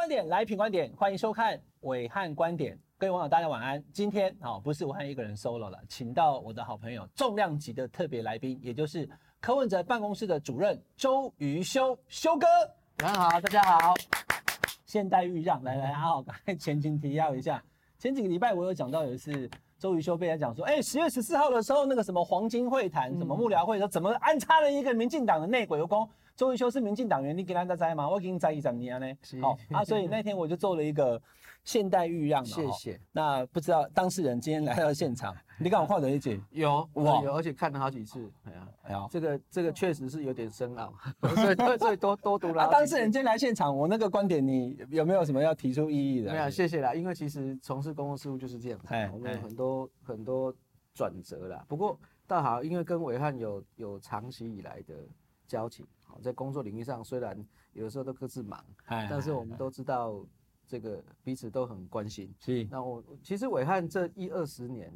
观点来品观点，欢迎收看伟汉观点。各位网友，大家晚安。今天啊，不是武汉一个人 solo 了，请到我的好朋友，重量级的特别来宾，也就是柯文哲办公室的主任周瑜修修哥。晚上好，大家好。现代豫让，来来，好，刚才前情提要一下，前几个礼拜我有讲到有一次。周瑜修被人讲说，哎、欸，十月十四号的时候，那个什么黄金会谈，什么幕僚会说，怎么安插了一个民进党的内鬼？我讲周瑜修是民进党员，你给他在吗？我给你在一怎么样呢？好啊，所以那天我就做了一个现代豫让，谢谢。那不知道当事人今天来到现场。你刚我画的一句有哇有，而且看了好几次。哎呀，哎呀，这个这个确实是有点深奥，所以所以多多读了。当事人今天来现场，我那个观点，你有没有什么要提出异议的？没有，谢谢啦。因为其实从事公共事务就是这样哎，我们有很多很多转折啦。不过倒好，因为跟伟汉有有长期以来的交情，好，在工作领域上虽然有的时候都各自忙，但是我们都知道这个彼此都很关心。是，那我其实伟汉这一二十年。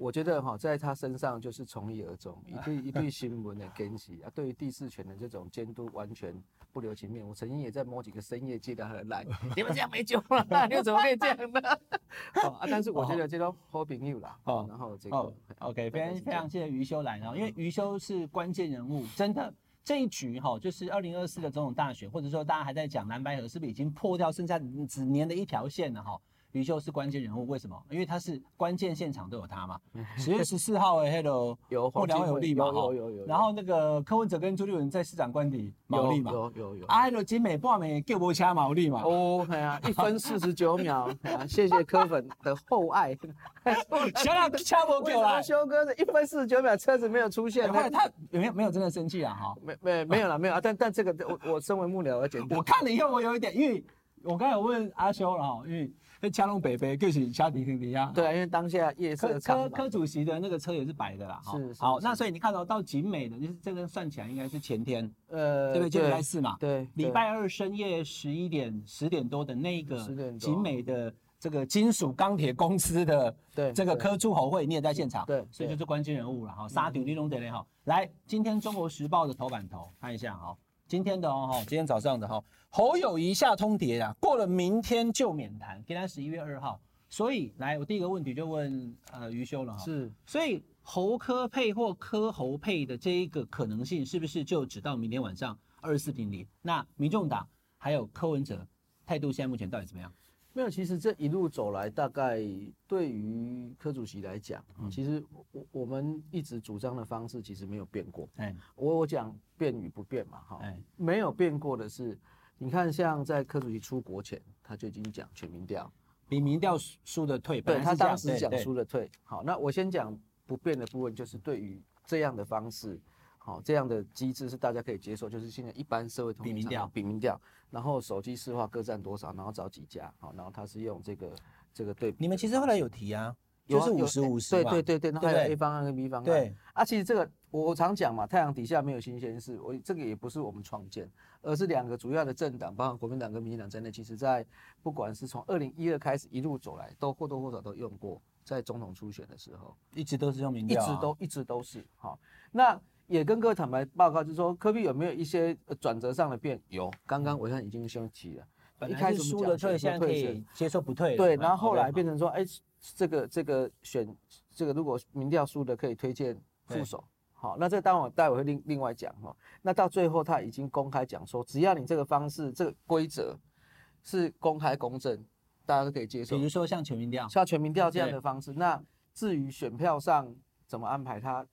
我觉得哈，在他身上就是从一而终，一对 一对新闻的跟进啊，对于第四权的这种监督完全不留情面。我曾经也在某几个深夜接到他的来，你们这样没救了，你们怎么可以这样呢？好啊，但是我觉得这种好朋友啦，好，然后这个 OK，非常非常谢谢余修来，然后因为余修是关键人物，真的这一局哈，就是二零二四的总统大选，或者说大家还在讲蓝白河是不是已经破掉，剩下只粘的一条线了哈。瑜修是关键人物，为什么？因为他是关键现场都有他嘛。十月十四号的 Hello 有幕僚有利嘛？有有有。然后那个柯文哲跟朱立伦在市长官邸毛利嘛？有有有。啊，Hello 景美半美给我掐毛利嘛？哦，哎呀，一分四十九秒，谢谢柯粉的厚爱。小两掐不给我。修哥是一分四十九秒，车子没有出现。他他有没有没有真的生气啊？哈，没没没有了没有啊？但但这个我我身为幕僚我简单。我看了以后我有一点，因为我刚才有问阿修了哈，因为。那嘉龙北北就是下迪停迪呀，对啊，因为当下夜色柯柯主席的那个车也是白的啦，是，是好，那所以你看到到景美的，就是这个算起来应该是前天，呃，对不对？就礼拜四嘛，对，礼拜二深夜十一点十点多的那个景美的这个金属钢铁公司的对这个科诸侯会，你也在现场，对，所以就是关键人物了哈，沙迪利龙德雷哈，来，今天中国时报的头版头看一下哈。今天的哦，今天早上的哈，侯友谊下通牒啊，过了明天就免谈，今天十一月二号，所以来我第一个问题就问呃于修了哈，是，所以侯科配或柯侯配的这一个可能性是不是就只到明天晚上二十四点零？那民众党还有柯文哲态度现在目前到底怎么样？没有，其实这一路走来，大概对于柯主席来讲，嗯、其实我我们一直主张的方式其实没有变过。哎、我我讲变与不变嘛，哈，没有变过的是，你看像在柯主席出国前，他就已经讲全民调，比民调输的退，对他当时讲输的退。好，那我先讲不变的部分，就是对于这样的方式。好，这样的机制是大家可以接受，就是现在一般社会通比民调，比民调，然后手机市话各占多少，然后找几家，好，然后他是用这个这个对比。你们其实后来有提啊，就是五十五十，对对对对，然后还有 A 方案跟 B 方案。对啊，其实这个我常讲嘛，太阳底下没有新鲜事，我这个也不是我们创建，而是两个主要的政党，包括国民党跟民进党在内，其实在不管是从二零一二开始一路走来，都或多或少都用过，在总统初选的时候，一直都是用民调，一直都一直都是好，那。也跟各位坦白报告，就是说，科比有没有一些转折上的变？有，刚刚暐瀚已经先提了。一开始输了退，现在可以接受不退。对，然后后来变成说，哎，这个这个选这个如果民调输的可以推荐副手。好，那这个当然我待会会另另外讲哈。那到最后他已经公开讲说，只要你这个方式这个规则是公开公正，大家都可以接受。比如说像全民调，像全民调这样的方式。那至于选票上怎么安排，他。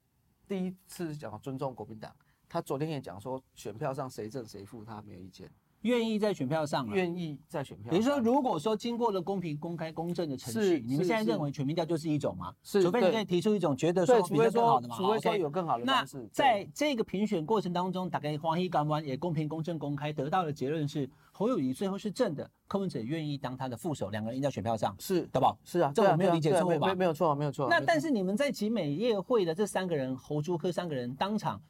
第一次讲尊重国民党，他昨天也讲说选票上谁正谁负他没有意见，愿意在选票上，愿意在选票上。比如说，如果说经过了公平、公开、公正的程序，你们现在认为全民调就是一种吗？是，除非你可以提出一种觉得说比较更好的嘛，除非说有更好的方式。那在这个评选过程当中，大概欢喜港湾也公平、公正、公开，得到的结论是侯友谊最后是正的，柯文哲愿意当他的副手，两个人应在选票上，是对吧？是啊，这我没有理解错误吧？没没有错，没有错。那但是你们在集美夜会的这三个人，侯朱柯三个人当场。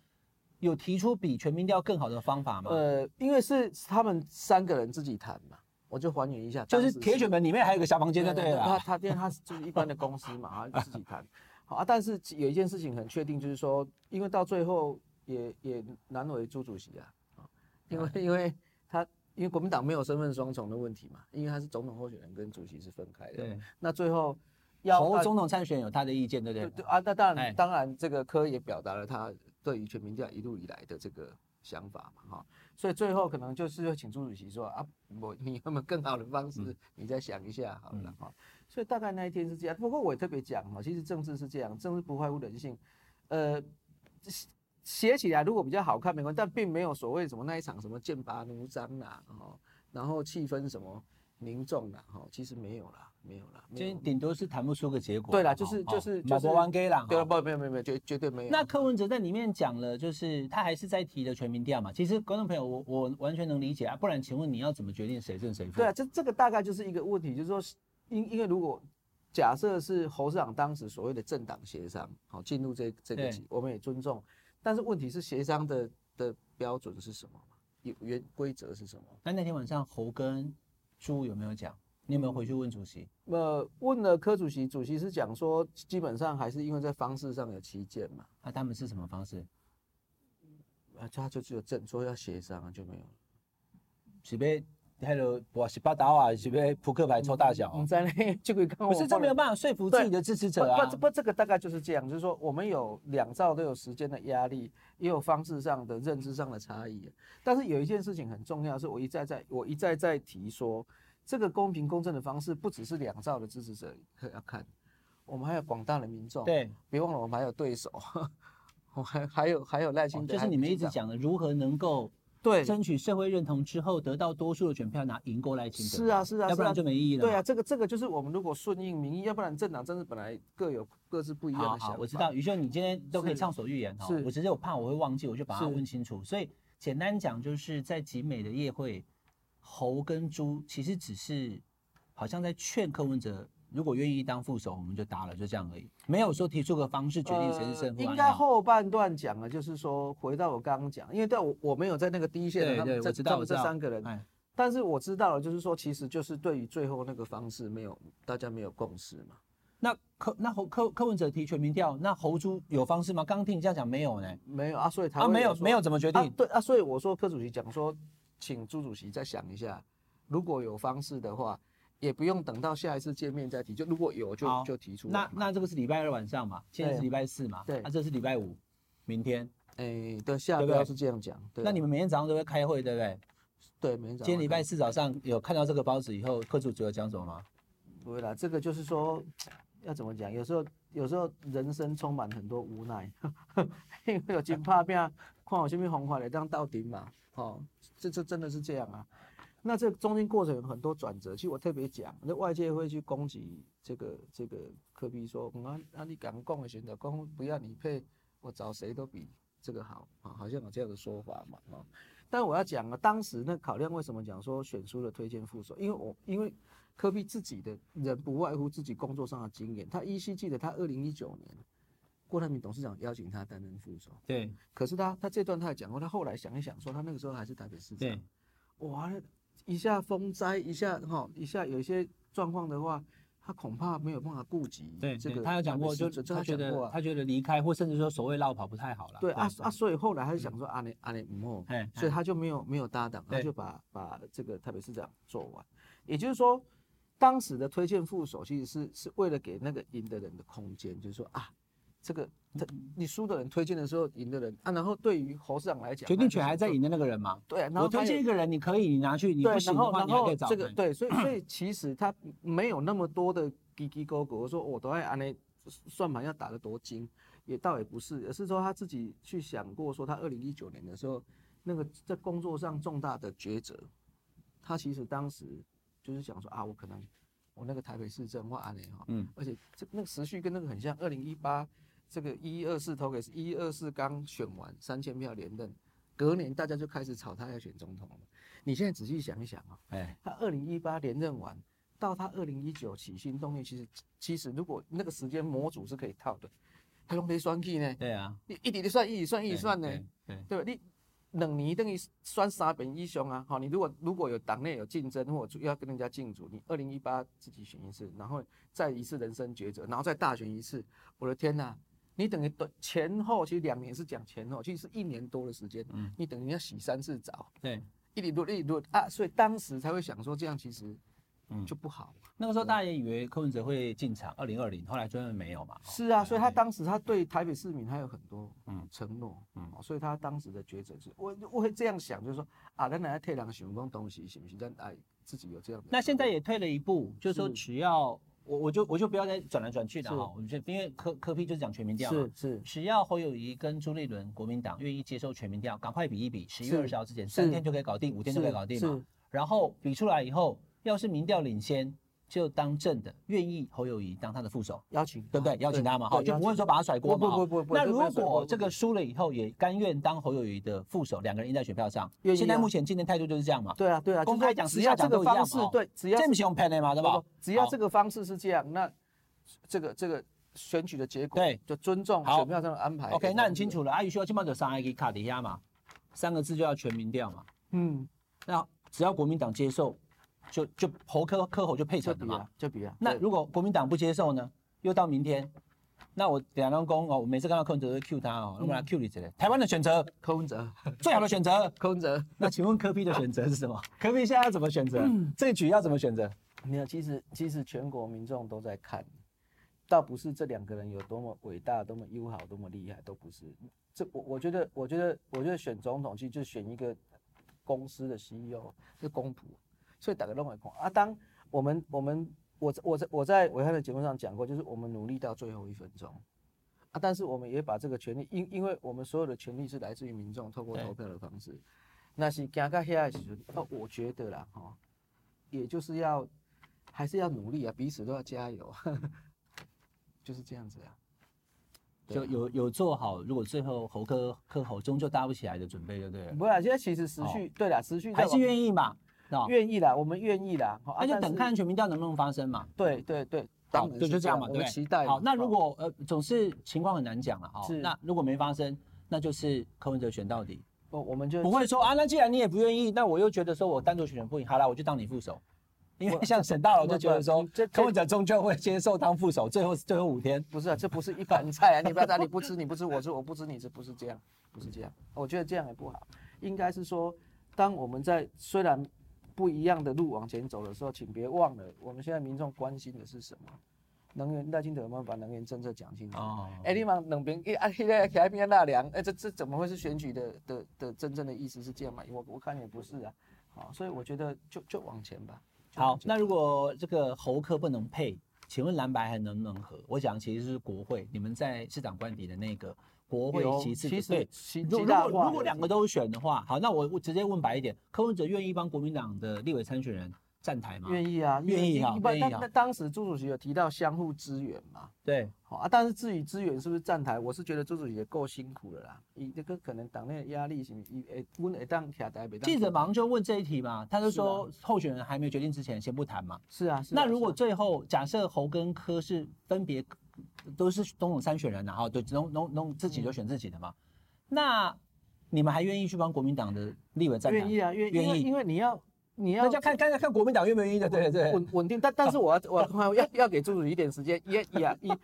有提出比全民调更好的方法吗？呃，因为是他们三个人自己谈嘛，我就还原一下，就是铁血门里面还有一个小房间的，对，他他因为他是就是一般的公司嘛，啊，自己谈。好啊，但是有一件事情很确定，就是说，因为到最后也也难为朱主席啊，因为因为他因为国民党没有身份双重的问题嘛，因为他是总统候选人跟主席是分开的。对，那最后要侯总统参选有他的意见，对不对？对啊，那当然，当然这个柯也表达了他对于全民调一路以来的这个想法嘛，哈。所以最后可能就是会请朱主席说啊，我你有没有更好的方式？你再想一下好了哈。所以大概那一天是这样。不过我也特别讲哈，其实政治是这样，政治不外乎人性，呃。写起来如果比较好看没关系，但并没有所谓什么那一场什么剑拔弩张啦，哈，然后气氛什么凝重啦，哈，其实没有啦，没有啦，今天顶多是谈不出个结果。对啦，就是就是就是。马博完给啦，对了，不，没有没有没有，绝绝对没有。那柯文哲在里面讲了，就是他还是在提的全民调嘛。其实观众朋友，我我完全能理解啊，不然请问你要怎么决定谁胜谁负？对啊，这这个大概就是一个问题，就是说，因因为如果假设是侯市长当时所谓的政党协商，好进入这这个，我们也尊重。但是问题是协商的的标准是什么？有原规则是什么？那那天晚上侯跟朱有没有讲？你有没有回去问主席？呃，问了柯主席，主席是讲说，基本上还是因为在方式上有歧见嘛。那、啊、他们是什么方式？啊，他就只有正说要协商就没有了。是被。还有我是八刀啊，是被扑克牌抽大小？你在那就可以看。不是，这没有办法说服自己的支持者啊。不不，不，这个大概就是这样，就是说我们有两造都有时间的压力，也有方式上的认知上的差异。但是有一件事情很重要，是我一再在我一再在提说，这个公平公正的方式不只是两兆的支持者要看，我们还有广大的民众。对，别忘了我们还有对手，我还还有还有赖清德，就是你们一直讲的如何能够。对，争取社会认同之后，得到多数的选票拿赢过来，清德。是啊，是啊，要不然就没意义了。对啊，这个这个就是我们如果顺应民意，要不然政党真的本来各有各自不一样的想法。好，好，我知道，宇轩，你今天都可以畅所欲言哈。是，我只是我怕我会忘记，我就把它问清楚。所以简单讲，就是在集美的夜会，侯跟猪其实只是好像在劝柯文哲。如果愿意当副手，我们就打了，就这样而已，没有说提出个方式决定谁是胜负。应该后半段讲了，就是说回到我刚刚讲，因为在我我没有在那个第一线的他们这他们这三个人，但是我知道了，就是说其实就是对于最后那个方式没有大家没有共识嘛。那柯那侯柯柯文哲提全民调，那侯猪有方式吗？刚刚听你这样讲没有呢？没有啊，所以他啊没有没有怎么决定？对啊，所以我说柯主席讲说，请朱主席再想一下，如果有方式的话。也不用等到下一次见面再提，就如果有就就提出。那那这个是礼拜二晚上嘛，现在是礼拜四嘛，对，那这是礼拜五，明天。哎，对，下标是这样讲。那你们每天早上都会开会，对不对？对，每天早上。今天礼拜四早上有看到这个包子以后，柯主主要讲什么吗？不会啦，这个就是说要怎么讲？有时候有时候人生充满很多无奈，因为有金怕变，看我这边红花来当到底嘛，哦，这这真的是这样啊。那这中间过程有很多转折，其实我特别讲，那外界会去攻击这个这个科比说，啊啊你敢讲的选择，讲不要你配，我找谁都比这个好啊，好像有这样的说法嘛啊。但我要讲啊，当时那考量为什么讲说选输了推荐副手，因为我因为科比自己的人不外乎自己工作上的经验，他依稀记得他二零一九年郭台铭董事长邀请他担任副手，对，可是他他这段他也讲过，他后来想一想说，他那个时候还是台北市长，对，哇。一下风灾，一下哈，一下有一些状况的话，他恐怕没有办法顾及。对，这个他有讲过，就他觉得他觉得离开或甚至说所谓落跑不太好了。对啊啊，所以后来他就想说阿内阿内姆，所以他就没有没有搭档，他就把把这个台北市长做完。也就是说，当时的推荐副手其实是是为了给那个赢的人的空间，就是说啊。这个他你输的人推荐的时候赢的人啊，然后对于侯市长来讲，决定权还在赢的那个人嘛？对，然后我推荐一个人，你可以你拿去，你不行的话你还可以找。这个对，所以所以其实他没有那么多的叽叽勾勾，说我都爱安内算盘要打得多精，也倒也不是，而是说他自己去想过，说他二零一九年的时候那个在工作上重大的抉择，他其实当时就是想说啊，我可能我那个台北市政或安内哈，嗯，而且这那个时序跟那个很像，二零一八。这个一一二四投给是一一二四刚选完三千票连任，隔年大家就开始炒他要选总统了。你现在仔细想一想啊，哎，他二零一八连任完，到他二零一九起心动念，其实其实如果那个时间模组是可以套的，他用没算计呢？对啊，你一点点算一算一算呢？对，对吧？你两年等于算三本一雄啊。好，你如果如果有党内有竞争，或者要跟人家竞逐，你二零一八自己选一次，然后再一次人生抉择，然后再大选一次，我的天呐！你等于等前后，其实两年是讲前后，其实是一年多的时间。嗯，你等于要洗三次澡。对，一里路一里路啊，所以当时才会想说这样其实嗯就不好。那个时候大家也以为柯文哲会进场二零二零，后来真的没有嘛？是啊，所以他当时他对台北市民他有很多嗯承诺嗯，所以他当时的抉择是，我我会这样想，就是说啊，咱来退两个选工东西行不行？但哎，自己有这样。那现在也退了一步，就是说只要。我我就我就不要再转来转去的哈，我觉得因为科科批就是讲全民调嘛，是是，只要侯友谊跟朱立伦国民党愿意接受全民调，赶快比一比，十一月二十号之前三天就可以搞定，五天就可以搞定嘛，然后比出来以后，要是民调领先。就当正的，愿意侯友谊当他的副手，邀请对不对？邀请他嘛，好，就不会说把他甩锅嘛。不不不不。那如果这个输了以后，也甘愿当侯友谊的副手，两个人印在选票上。现在目前今天态度就是这样嘛。对啊对啊。公开讲，私下讲都一样嘛。对，只要这么用骗的嘛，对吧？只要这个方式是这样，那这个这个选举的结果，对，就尊重选票上的安排。OK，那很清楚了。阿宇需要今晚就上一个卡底下嘛，三个字就要全民调嘛。嗯，那只要国民党接受。就就侯科科侯就配成的嘛，就比啊。那如果国民党不接受呢？又到明天，那我两张公哦，我每次看到柯文哲都 Q 他哦，我们来 Q 你这类。台湾的选择，柯文哲最好的选择，柯文哲。那请问柯 P 的选择是什么？柯 P 现在要怎么选择？这一局要怎么选择？没有，其实其实全国民众都在看，倒不是这两个人有多么伟大、多么友好、多么厉害，都不是。这我我觉得，我觉得，我觉得选总统其实就选一个公司的 CEO 是公仆。所以打个认为空啊，当我们我们我我在我在伟汉的节目上讲过，就是我们努力到最后一分钟。啊，但是我们也把这个权利，因因为我们所有的权利是来自于民众，透过投票的方式，那是加加下来时候，哦，我觉得啦哈，也就是要还是要努力啊，彼此都要加油，就是这样子啊，就有有做好，如果最后侯柯柯侯终究搭不起来的准备，就对？了。不是，现在其实持续对啦，持续还是愿意嘛。愿意啦，我们愿意啦，那就等看全民调能不能发生嘛。对对对，好，就就这样嘛，对，期待。好，那如果呃总是情况很难讲了哈，是。那如果没发生，那就是柯文哲选到底。不，我们就不会说啊，那既然你也不愿意，那我又觉得说我单独选选不赢，好了，我就当你副手。因为像沈大佬就觉得说，柯文哲终究会接受当副手，最后最后五天。不是啊，这不是一盘菜啊，你不要打你不吃你不吃我吃我不吃你吃，不是这样，不是这样。我觉得这样也不好，应该是说，当我们在虽然。不一样的路往前走的时候，请别忘了，我们现在民众关心的是什么？能源赖清德有没有把能源政策讲清楚？哦，哎，你往两边一啊，现在开边纳凉，哎，这这怎么会是选举的的的真正的意思是这样吗？我我看也不是啊，好，所以我觉得就就往前吧。好，那如果这个侯科不能配，请问蓝白还能不能合？我讲其实是国会，你们在市长官邸的那个。国会其次，其实对，如果如果两个都选的话，好，那我我直接问白一点，柯文哲愿意帮国民党的立委参选人站台吗？愿意啊，愿意啊，愿意啊。那当时朱主席有提到相互支援嘛？对，好啊。但是至于支援是不是站台，我是觉得朱主席也够辛苦了啦。以这个可能党内的压力行，以诶温诶当卡台北。记者马上就问这一题嘛，他就说候选人还没有决定之前，先不谈嘛。是啊，那如果最后假设侯跟柯是分别。都是总统参选人，然后对，农农农自己就选自己的嘛。那你们还愿意去帮国民党的立委站台？愿意啊，愿意，因为你要你要那就看看看国民党愿不愿意的，对对。稳稳定，但但是我要我要要给朱主席一点时间，也也也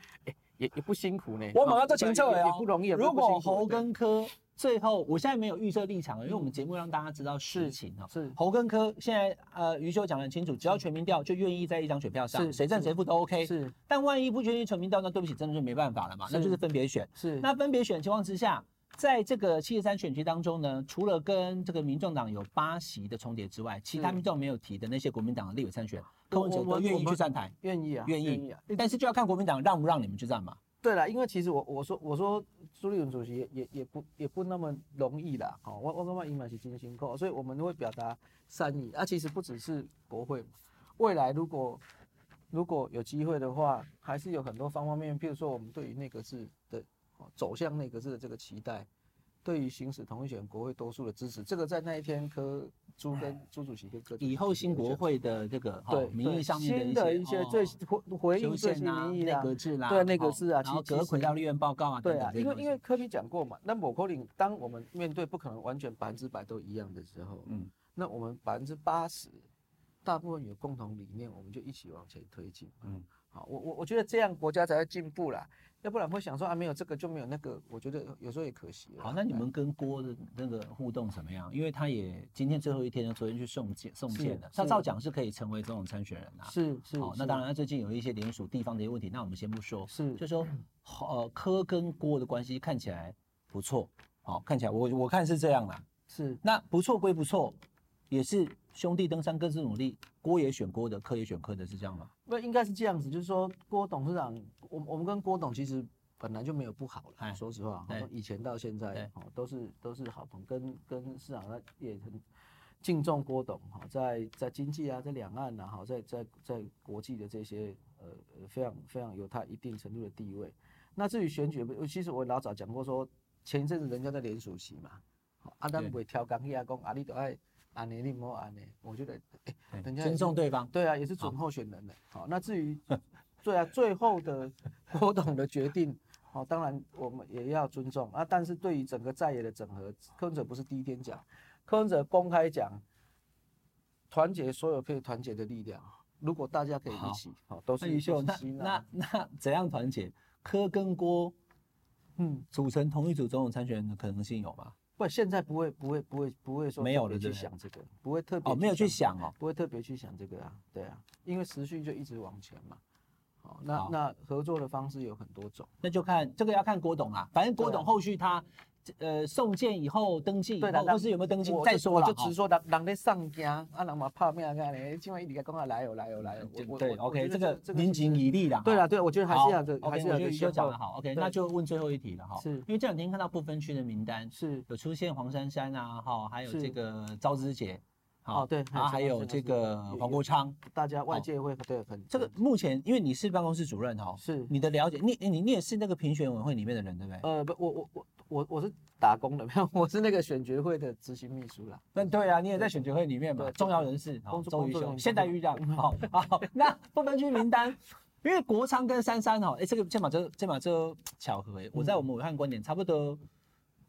也也不辛苦呢。我马上做前奏了，也不容易。如果侯跟柯。最后，我现在没有预设立场了，因为我们节目让大家知道事情哈。是侯跟科现在呃，余秀讲得很清楚，只要全民调就愿意在一张选票上，谁胜谁负都 OK。是，但万一不愿意全民调，那对不起，真的就没办法了嘛，那就是分别选。是，那分别选的情况之下，在这个七十三选区当中呢，除了跟这个民众党有八席的重叠之外，其他民众没有提的那些国民党的立委参选，柯文哲都愿意去站台，愿意啊，愿意。但是就要看国民党让不让你们去站嘛。对了，因为其实我我说我说朱立伦主席也也也不也不那么容易啦，好，我我干嘛隐瞒是真心话，所以我们都会表达善意。啊，其实不只是国会，未来如果如果有机会的话，还是有很多方方面面，譬如说我们对于内阁制的走向内阁制的这个期待。对于行使同意权国会多数的支持，这个在那一天柯朱跟朱主席跟柯以后新国会的这个对民意上面的一些最回回应最新民意啊，对内阁制啊，然后阁揆到立院报告啊，对啊，因为因为科比讲过嘛，那某可能当我们面对不可能完全百分之百都一样的时候，嗯，那我们百分之八十大部分有共同理念，我们就一起往前推进，嗯，好，我我我觉得这样国家才会进步啦。要不然会想说啊，没有这个就没有那个，我觉得有时候也可惜。好，那你们跟郭的那个互动怎么样？因为他也今天最后一天呢，昨天去送件送件的，他照讲是可以成为总统参选人啊。是是。好，那当然他最近有一些联署地方的一些问题，那我们先不说。是。就说，呃，柯跟郭的关系看起来不错，好，看起来我我看是这样啦。是。那不错归不错，也是兄弟登山各自努力，郭也选郭的，柯也选柯的，是这样吗？不，应该是这样子，就是说郭董事长。我我们跟郭董其实本来就没有不好了，说实话，从以前到现在，哦，都是都是好朋友，跟跟市长他也很敬重郭董，哈，在在经济啊，在两岸啊，哈，在在在国际的这些呃非常非常有他一定程度的地位。那至于选举，其实我老早讲过说，前一阵子人家在联署席嘛，阿丹不会挑钢去啊，讲阿里都爱安内你莫安内，我觉得哎，人家尊重对方，对啊，也是准候选人的，好，那至于。对啊，最后的郭董的决定，哦，当然我们也要尊重啊。但是对于整个在野的整合，柯文哲不是第一天讲，柯文哲公开讲，团结所有可以团结的力量。如果大家可以一起，好，都是。那那那怎样团结？柯跟郭，嗯，组成同一组总统参选人的可能性有吗？不，现在不会，不会，不会，不会说没有了去想这个，不会特别哦，没有去想哦，不会特别去想这个啊，对啊，因为时序就一直往前嘛。好那那合作的方式有很多种，那就看这个要看郭董啊。反正郭董后续他，呃，送件以后登记以后，或是有没有登记再说了。就只说人人在上家，啊，人嘛怕面啊？你今晚一直讲啊，来有来有来有。对，OK，这个民情以立的。对啊，对，我觉得还是要这，还是要就讲的好。OK，那就问最后一题了哈。是，因为这两天看到不分区的名单是有出现黄珊珊啊，哈，还有这个赵之杰。哦，对，然后还有这个黄国昌，大家外界会对很这个目前，因为你是办公室主任哈，是你的了解，你你你也是那个评选委员会里面的人对不对？呃，不，我我我我我是打工的，没有，我是那个选举会的执行秘书啦。那对啊，你也在选举会里面嘛，重要人士，周瑜修，现代预料。好，好，那不分区名单，因为国昌跟珊珊哈，哎，这个这马这这马这巧合哎，我在我们武汉观点差不多。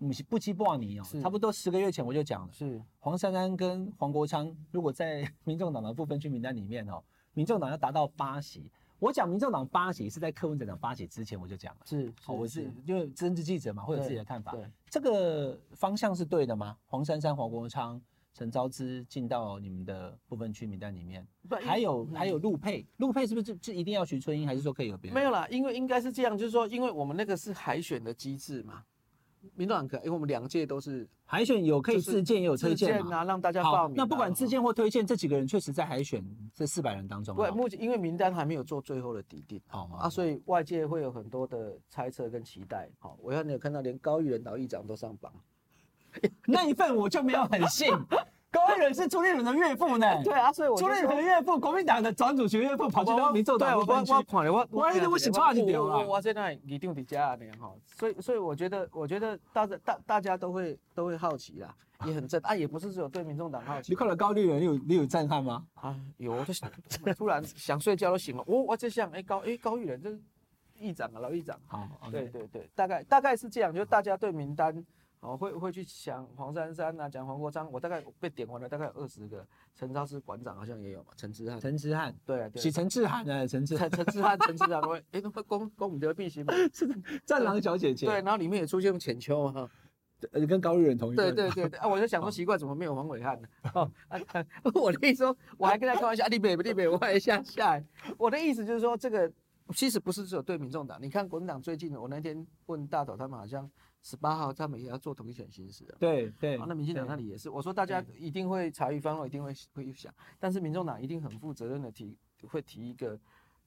不是不羁不忘你哦，差不多十个月前我就讲了，是。黄珊珊跟黄国昌，如果在 民众党的部分区名单里面哦，民众党要达到八席，我讲民众党八席是在柯文哲讲八席之前我就讲了，是，我是因为政治记者嘛，会有自己的看法，对，这个方向是对的吗？黄珊珊、黄国昌、陈昭姿进到你们的部分区名单里面，还有还有陆配，陆配是不是就就一定要徐春英，还是说可以有别人？没有啦，因为应该是这样，就是说，因为我们那个是海选的机制嘛。民众党可，因为我们两届都是海选，有可以自荐也有推荐啊，让大家报名。那不管自荐或推荐，这几个人确实在海选这四百人当中。对，目前因为名单还没有做最后的底定，好啊，所以外界会有很多的猜测跟期待。好，我看你有看到连高玉仁老议长都上榜，那一份我就没有很信。高玉仁是朱立伦的岳父呢？对啊，所以我朱立伦的岳父，国民党的党主席岳父跑去当民众党不分区。我我我我我是差一点了。我现在一定得加那哈，所以所以我觉得我觉得大家大大家都会都会好奇啦，也很正啊，也不是只有对民众党好奇。你看了高玉仁，你有你有震撼吗？啊，有，我就想突然想睡觉都醒了。我我在想，哎高哎高玉仁这是议长啊，老议长。好，对对对，大概大概是这样，就大家对名单。哦，会会去想黄珊珊啊，讲黄国昌，我大概被点完了，大概有二十个。陈超是馆长，好像也有嘛。陈之汉，陈之汉，对，是陈志汉的陈志，陈陈志汉，陈志汉，我哎，公公母的必须嘛，是战狼小姐姐。对，然后里面也出现浅秋啊，呃，跟高玉仁同一。对对对对，啊，我就想说奇怪，怎么没有黄伟汉呢？哦，我的意思说，我还跟他开玩笑，立北不立北，我还下下来。我的意思就是说，这个其实不是只有对民众党，你看国民党最近，我那天问大头，他们好像。十八号他们也要做同一选形式的，对对，那民进党那里也是。我说大家一定会茶余饭后一定会会想，但是民众党一定很负责任的提，会提一个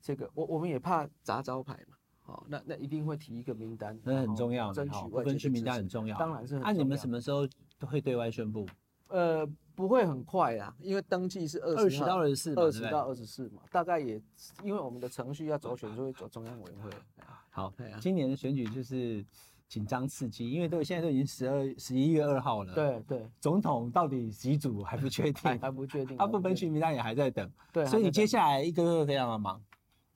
这个，我我们也怕砸招牌嘛，好，那那一定会提一个名单，那很重要，争取外分区名单很重要，当然是。按你们什么时候都会对外宣布？呃，不会很快啊，因为登记是二十到二十四，二十到二十四嘛，大概也因为我们的程序要走选，就会走中央委员会。好，今年的选举就是。紧张刺激，因为都现在都已经十二十一月二号了。对对，总统到底几组还不确定，还不确定。他不分区名单也还在等。对，所以你接下来一个月非常的忙。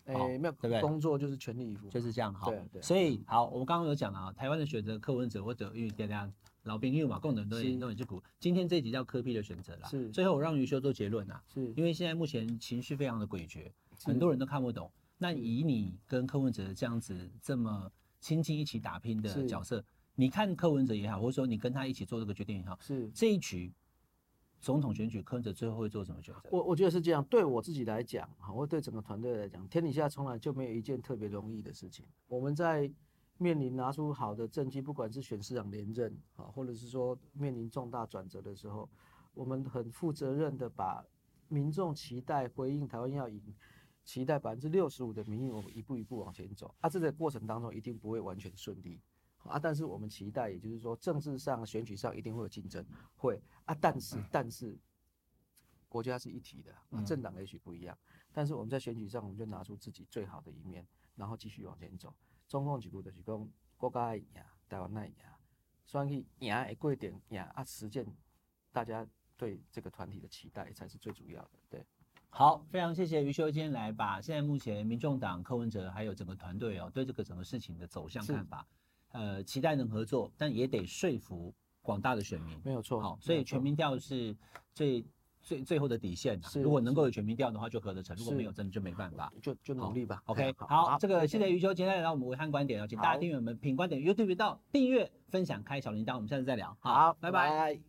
哎，没有，对不对？工作就是全力以赴，就是这样。好，对对。所以好，我们刚刚有讲了啊，台湾的选择，柯文哲或者因为大家老兵，因为嘛，共同都都很辛苦。今天这一集叫柯比的选择啦。是。最后我让余修做结论呐，是因为现在目前情绪非常的诡谲，很多人都看不懂。那以你跟柯文哲这样子这么亲近一起打拼的角色，你看柯文哲也好，或者说你跟他一起做这个决定也好，是这一局总统选举，柯文哲最后会做什么选择？我我觉得是这样，对我自己来讲，哈，或对整个团队来讲，天底下从来就没有一件特别容易的事情。我们在面临拿出好的政绩，不管是选市长连任，啊，或者是说面临重大转折的时候，我们很负责任的把民众期待回应台湾要赢，期待百分之六十五的民意，我们一步一步往前走。啊，这个过程当中一定不会完全顺利。啊，但是我们期待，也就是说，政治上、选举上一定会有竞争，会啊，但是但是，国家是一体的，啊，政党也许不一样，但是我们在选举上，我们就拿出自己最好的一面，然后继续往前走。中共几步就是讲，国家赢，台湾赢，选举赢的过程赢啊，实践大家对这个团体的期待才是最主要的。对，好，非常谢谢余修今天来把现在目前民众党柯文哲还有整个团队哦，对这个整个事情的走向看法。呃，期待能合作，但也得说服广大的选民，没有错。好，所以全民调是最最最后的底线。是，如果能够有全民调的话，就合得成；如果没有，真的就没办法。就就努力吧。OK，好，这个谢谢余修今天来到我们维汉观点哦，请大家订阅我们品观点 YouTube 频道，订阅、分享、开小铃铛。我们下次再聊。好，拜拜。